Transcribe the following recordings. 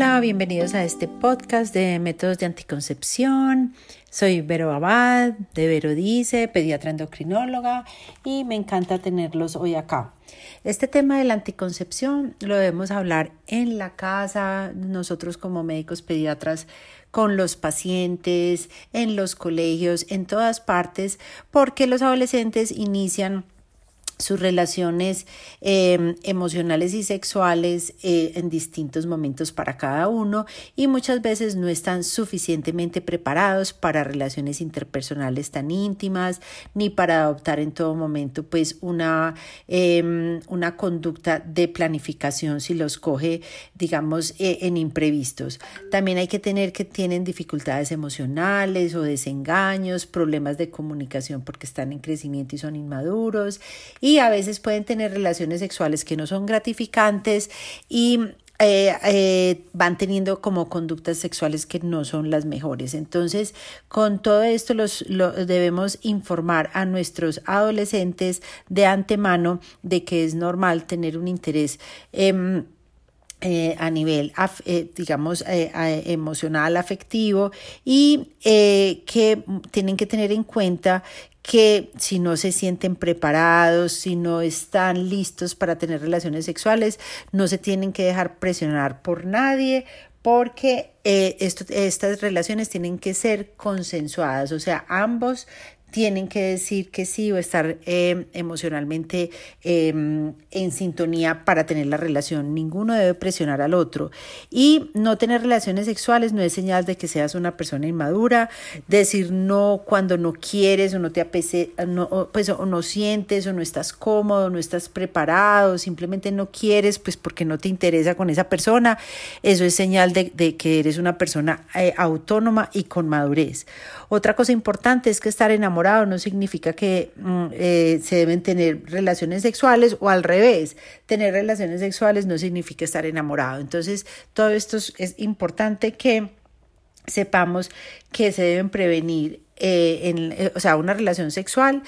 Hola, bienvenidos a este podcast de métodos de anticoncepción. Soy Vero Abad de Vero Dice, pediatra endocrinóloga y me encanta tenerlos hoy acá. Este tema de la anticoncepción lo debemos hablar en la casa, nosotros como médicos pediatras con los pacientes, en los colegios, en todas partes, porque los adolescentes inician sus relaciones em, emocionales y sexuales eh, en distintos momentos para cada uno y muchas veces no están suficientemente preparados para relaciones interpersonales tan íntimas ni para adoptar en todo momento pues una, em, una conducta de planificación si los coge digamos eh, en imprevistos. También hay que tener que tienen dificultades emocionales o desengaños, problemas de comunicación porque están en crecimiento y son inmaduros y y a veces pueden tener relaciones sexuales que no son gratificantes y eh, eh, van teniendo como conductas sexuales que no son las mejores. Entonces, con todo esto los, debemos informar a nuestros adolescentes de antemano de que es normal tener un interés. Em, eh, a nivel, digamos, emocional, afectivo y que tienen que tener en cuenta que si no se sienten preparados, si no están listos para tener relaciones sexuales, no se tienen que dejar presionar por nadie porque eh, estas relaciones tienen que ser consensuadas, o sea, ambos tienen que decir que sí o estar eh, emocionalmente em, en sintonía para tener la relación. Ninguno debe presionar al otro. Y no tener relaciones sexuales no es señal de que seas una persona inmadura. Decir no cuando no quieres o no te apetece, no, pues, o no sientes o no estás cómodo, no estás preparado, simplemente no quieres, pues porque no te interesa con esa persona. Eso es señal de, que eres una persona eh, autónoma y con madurez. Otra cosa importante es que estar enamorado no significa que mm, eh, se deben tener relaciones sexuales o al revés, tener relaciones sexuales no significa estar enamorado. Entonces, todo esto es, importante que sepamos que se deben prevenir, eh, eh, o sea, una relación sexual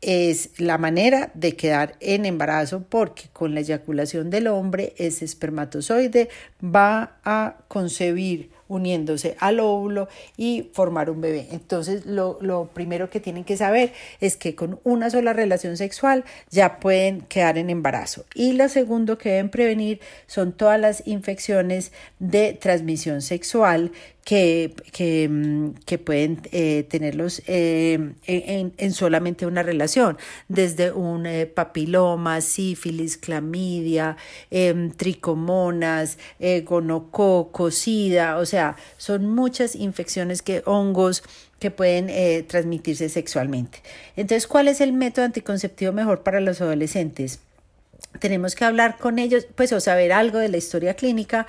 es la manera de quedar en embarazo porque con la eyaculación del hombre ese espermatozoide va a concebir uniéndose al óvulo y formar un bebé. Entonces, lo, lo, primero que tienen que saber es que con una sola relación sexual ya pueden quedar en embarazo. Y lo segundo que deben prevenir son todas las infecciones de transmisión sexual que, que, mm, que pueden eh, tenerlos eh, en, en, solamente una relación, desde un eh, papiloma, sífilis, clamidia, em, tricomonas, gonococo, sida, o sea, son muchas infecciones que hongos que pueden transmitirse sexualmente. Entonces, ¿cuál es el método anticonceptivo mejor para los adolescentes? tenemos que hablar con ellos, pues o saber algo de la historia clínica,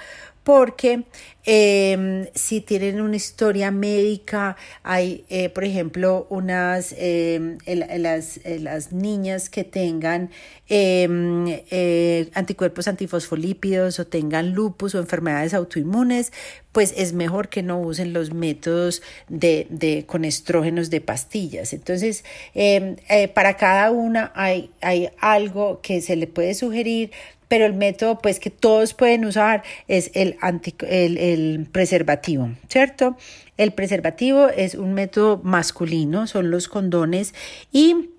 porque em, si tienen una historia médica, hay, eh, por ejemplo, unas, em, las, las, niñas que tengan em, eh, anticuerpos antifosfolípidos o tengan lupus o enfermedades autoinmunes, pues es mejor que no usen los métodos de, de con estrógenos de pastillas. Entonces, eh, para cada una hay, hay algo que se le puede sugerir pero el método pues que todos pueden usar es el, el, el, preservativo, ¿cierto? El preservativo es un método masculino, son los condones y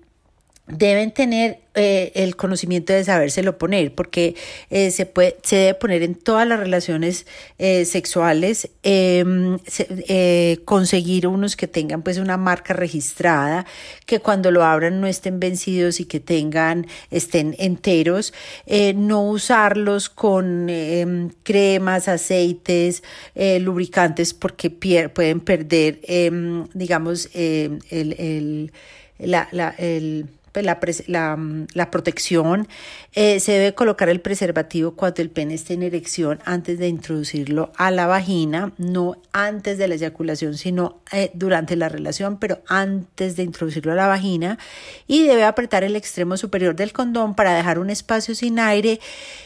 deben tener eh, el conocimiento de sabérselo poner, porque eh, se, puede, se debe poner en todas las relaciones eh, sexuales, em, conseguir unos que tengan pues una marca registrada, que cuando lo abran no estén vencidos y que tengan, estén enteros, no usarlos con em, cremas, aceites, lubricantes, porque pueden perder, em, digamos, el, el, la, protección. Eh, se debe colocar el preservativo cuando el pene esté en erección antes de introducirlo a la vagina, no antes de la eyaculación, sino eh, durante la relación, pero antes de introducirlo a la vagina. Y debe apretar el extremo superior del condón para dejar un espacio sin aire.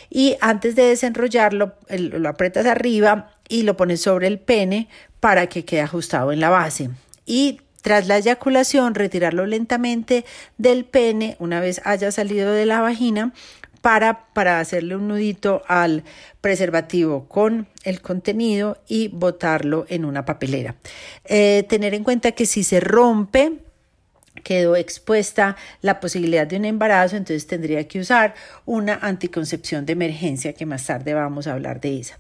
Y antes de desenrollarlo, lo apretas arriba y lo pones sobre el pene para que quede ajustado en la base. Y tras la eyaculación, retirarlo lentamente del pene una vez haya salido de la vagina para, para hacerle un nudito al preservativo con el contenido y botarlo en una papelera. Eh, tener en cuenta que si se rompe, quedó expuesta la posibilidad de un embarazo, entonces tendría que usar una anticoncepción de emergencia, que más tarde vamos a hablar de esa.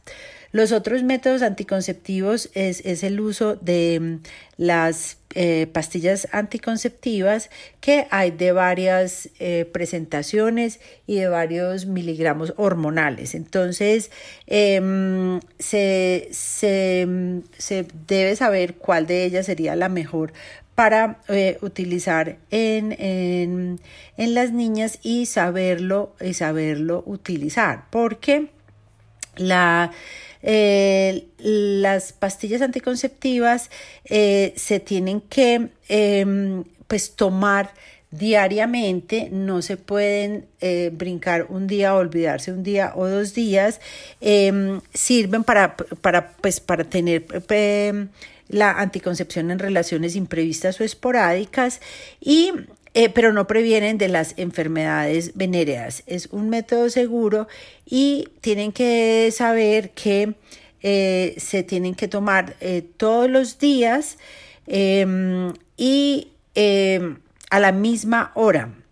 Los otros métodos anticonceptivos es, el uso de mm, las eh, pastillas anticonceptivas que hay de varias eh, presentaciones y de varios miligramos hormonales. Entonces, em, se, mm, se, debe saber cuál de ellas sería la mejor para eh, utilizar en, en, en, las niñas y saberlo, y saberlo utilizar. Porque la eh, las pastillas anticonceptivas eh, se tienen que em, pues tomar diariamente, no se pueden eh, brincar un día olvidarse un día o dos días, em, sirven para, para, pues, para tener la anticoncepción en relaciones imprevistas o esporádicas y eh, pero no previenen de las enfermedades venéreas. Es un método seguro y tienen que saber que eh, se tienen que tomar eh, todos los días em, y em, a la misma hora.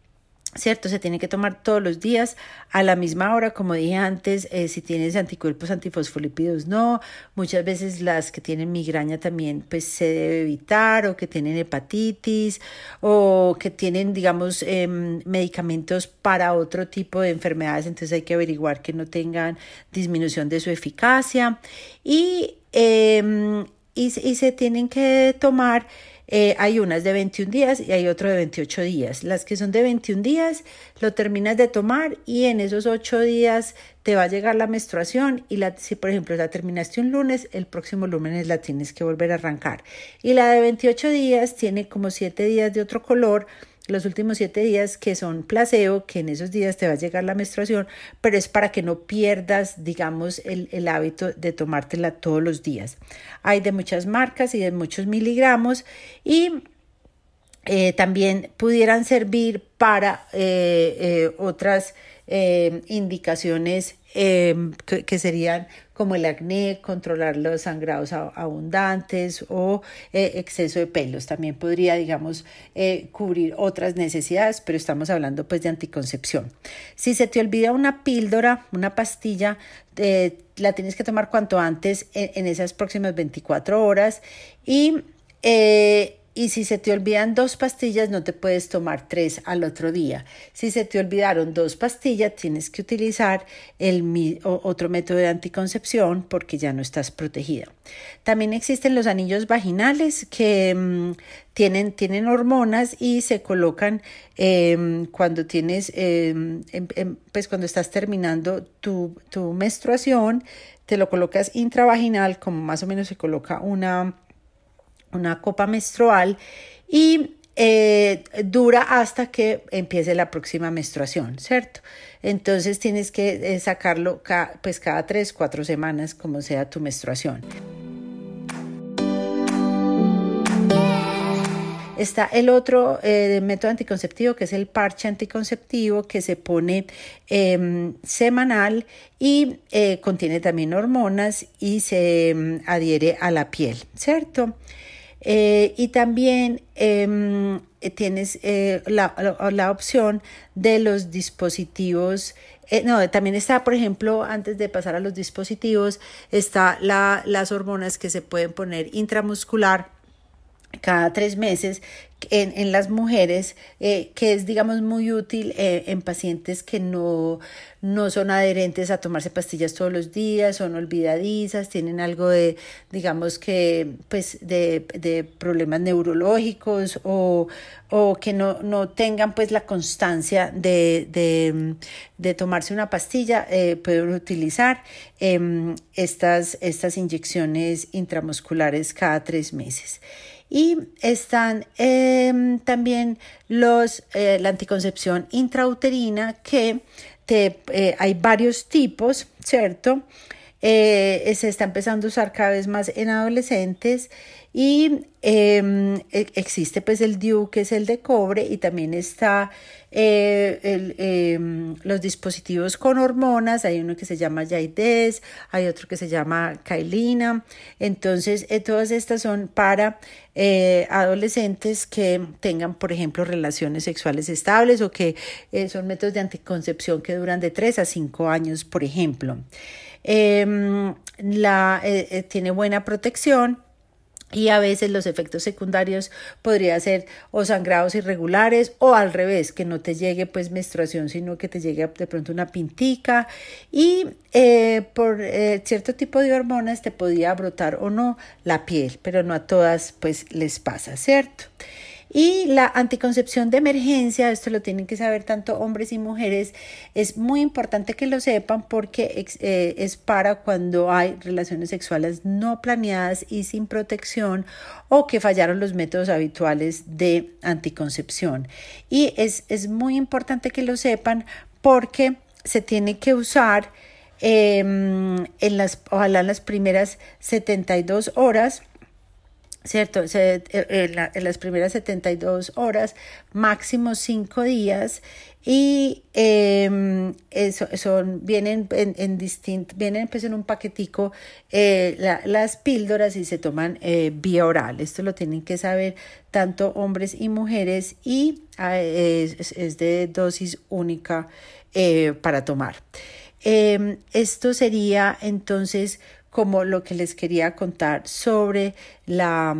¿Cierto? Se tiene que tomar todos los días a la misma hora, como dije antes, eh, si tienes anticuerpos antifosfolípidos, no. Muchas veces las que tienen migraña también, pues se debe evitar, o que tienen hepatitis, o que tienen, digamos, em, medicamentos para otro tipo de enfermedades, entonces hay que averiguar que no tengan disminución de su eficacia. Y, em, y se tienen que tomar eh, hay unas de 21 días y hay otro de 28 días. Las que son de 21 días lo terminas de tomar y en esos 8 días te va a llegar la menstruación y la, si por ejemplo la terminaste un lunes, el próximo lunes la tienes que volver a arrancar. Y la de 28 días tiene como 7 días de otro color los últimos siete días que son placebo, que en esos días te va a llegar la menstruación, pero es para que no pierdas, digamos, el, el hábito de tomártela todos los días. Hay de muchas marcas y de muchos miligramos y eh, también pudieran servir para eh, eh, otras indicaciones que, serían como el acné, controlar los sangrados abundantes o exceso de pelos. También podría, digamos, cubrir otras necesidades, pero estamos hablando pues de anticoncepción. Si se te olvida una píldora, una pastilla, la tienes que tomar cuanto antes en, en esas próximas 24 horas y y si se te olvidan dos pastillas, no te puedes tomar tres al otro día. Si se te olvidaron dos pastillas, tienes que utilizar el otro método de anticoncepción porque ya no estás protegida. También existen los anillos vaginales que mm, tienen, tienen hormonas y se colocan em, cuando tienes, em, em, pues cuando estás terminando tu, tu menstruación, te lo colocas intravaginal, como más o menos se coloca una una copa menstrual y eh, dura hasta que empiece la próxima menstruación, ¿cierto? Entonces tienes que eh, sacarlo pues cada tres, cuatro semanas, como sea tu menstruación. Está el otro eh, método anticonceptivo que es el parche anticonceptivo que se pone em, semanal y contiene también hormonas y se em, adhiere a la piel, ¿cierto? Eh, y también em, tienes eh, la, la, opción de los dispositivos. Eh, no, también está, por ejemplo, antes de pasar a los dispositivos, está la, las hormonas que se pueden poner intramuscular cada tres meses en, en las mujeres, eh, que es, digamos, muy útil eh, en pacientes que no, no son adherentes a tomarse pastillas todos los días, son olvidadizas, tienen algo de, digamos que, pues, de, de problemas neurológicos o, o que no, no, tengan, pues, la constancia de, de, de tomarse una pastilla, eh, pueden utilizar em, estas, estas inyecciones intramusculares cada tres meses. Y están em, también los, eh, la anticoncepción intrauterina que te, eh, hay varios tipos, ¿cierto? Eh, se está empezando a usar cada vez más en adolescentes Y em, e, existe pues el DIU, que es el de cobre, y también está eh, em, los dispositivos con hormonas. Hay uno que se llama Yaides, hay otro que se llama Kailina. Entonces, eh, todas estas son para eh, adolescentes que tengan, por ejemplo, relaciones sexuales estables o que son métodos de anticoncepción que duran de 3 a 5 años, por ejemplo. Em, la, tiene buena protección y a veces los efectos secundarios podría ser o sangrados irregulares o al revés, que no te llegue pues menstruación, sino que te llegue de pronto una pintica y eh, por eh, cierto tipo de hormonas te podía brotar o no la piel, pero no a todas pues les pasa, ¿cierto? Y la anticoncepción de emergencia, esto lo tienen que saber tanto hombres y mujeres, es muy importante que lo sepan porque eh, es para cuando hay relaciones sexuales no planeadas y sin protección o que fallaron los métodos habituales de anticoncepción. Y es, es muy importante que lo sepan porque se tiene que usar em, en las, ojalá en las primeras 72 horas ¿cierto? Se, en, las primeras 72 horas, máximo 5 días, y eh, eso, son, vienen en, en distinto, vienen pues en un paquetico eh, la, las píldoras y se toman eh, vía oral. Esto lo tienen que saber tanto hombres y mujeres y ah, es, es, de dosis única eh, para tomar. Em, esto sería entonces como lo que les quería contar sobre la,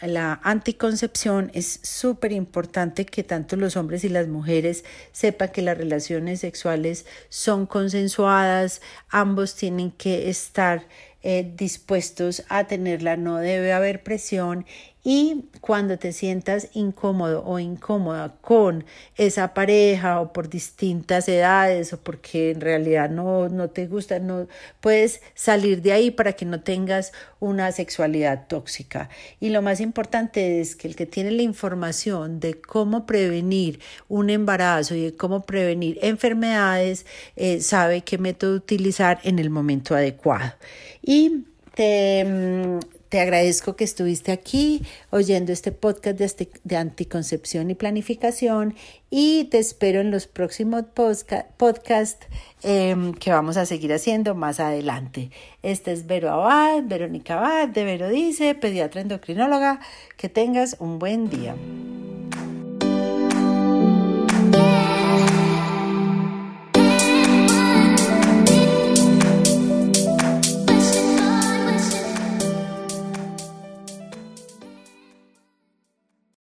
la anticoncepción. Es súper importante que tanto los hombres y las mujeres sepan que las relaciones sexuales son consensuadas, ambos tienen que estar eh, dispuestos a tenerla, no debe haber presión y cuando te sientas incómodo o incómoda con esa pareja o por distintas edades o porque en realidad no, no te gusta, no puedes salir de ahí para que no tengas una sexualidad tóxica. Y lo más importante es que el que tiene la información de cómo prevenir un embarazo y de cómo prevenir enfermedades eh, sabe qué método utilizar en el momento adecuado. Y te, mm, te agradezco que estuviste aquí oyendo este podcast de, anticoncepción y planificación y te espero en los próximos podcasts em, que vamos a seguir haciendo más adelante. Este es Vero Abad, Verónica Abad de Vero Dice, pediatra endocrinóloga. Que tengas un buen día.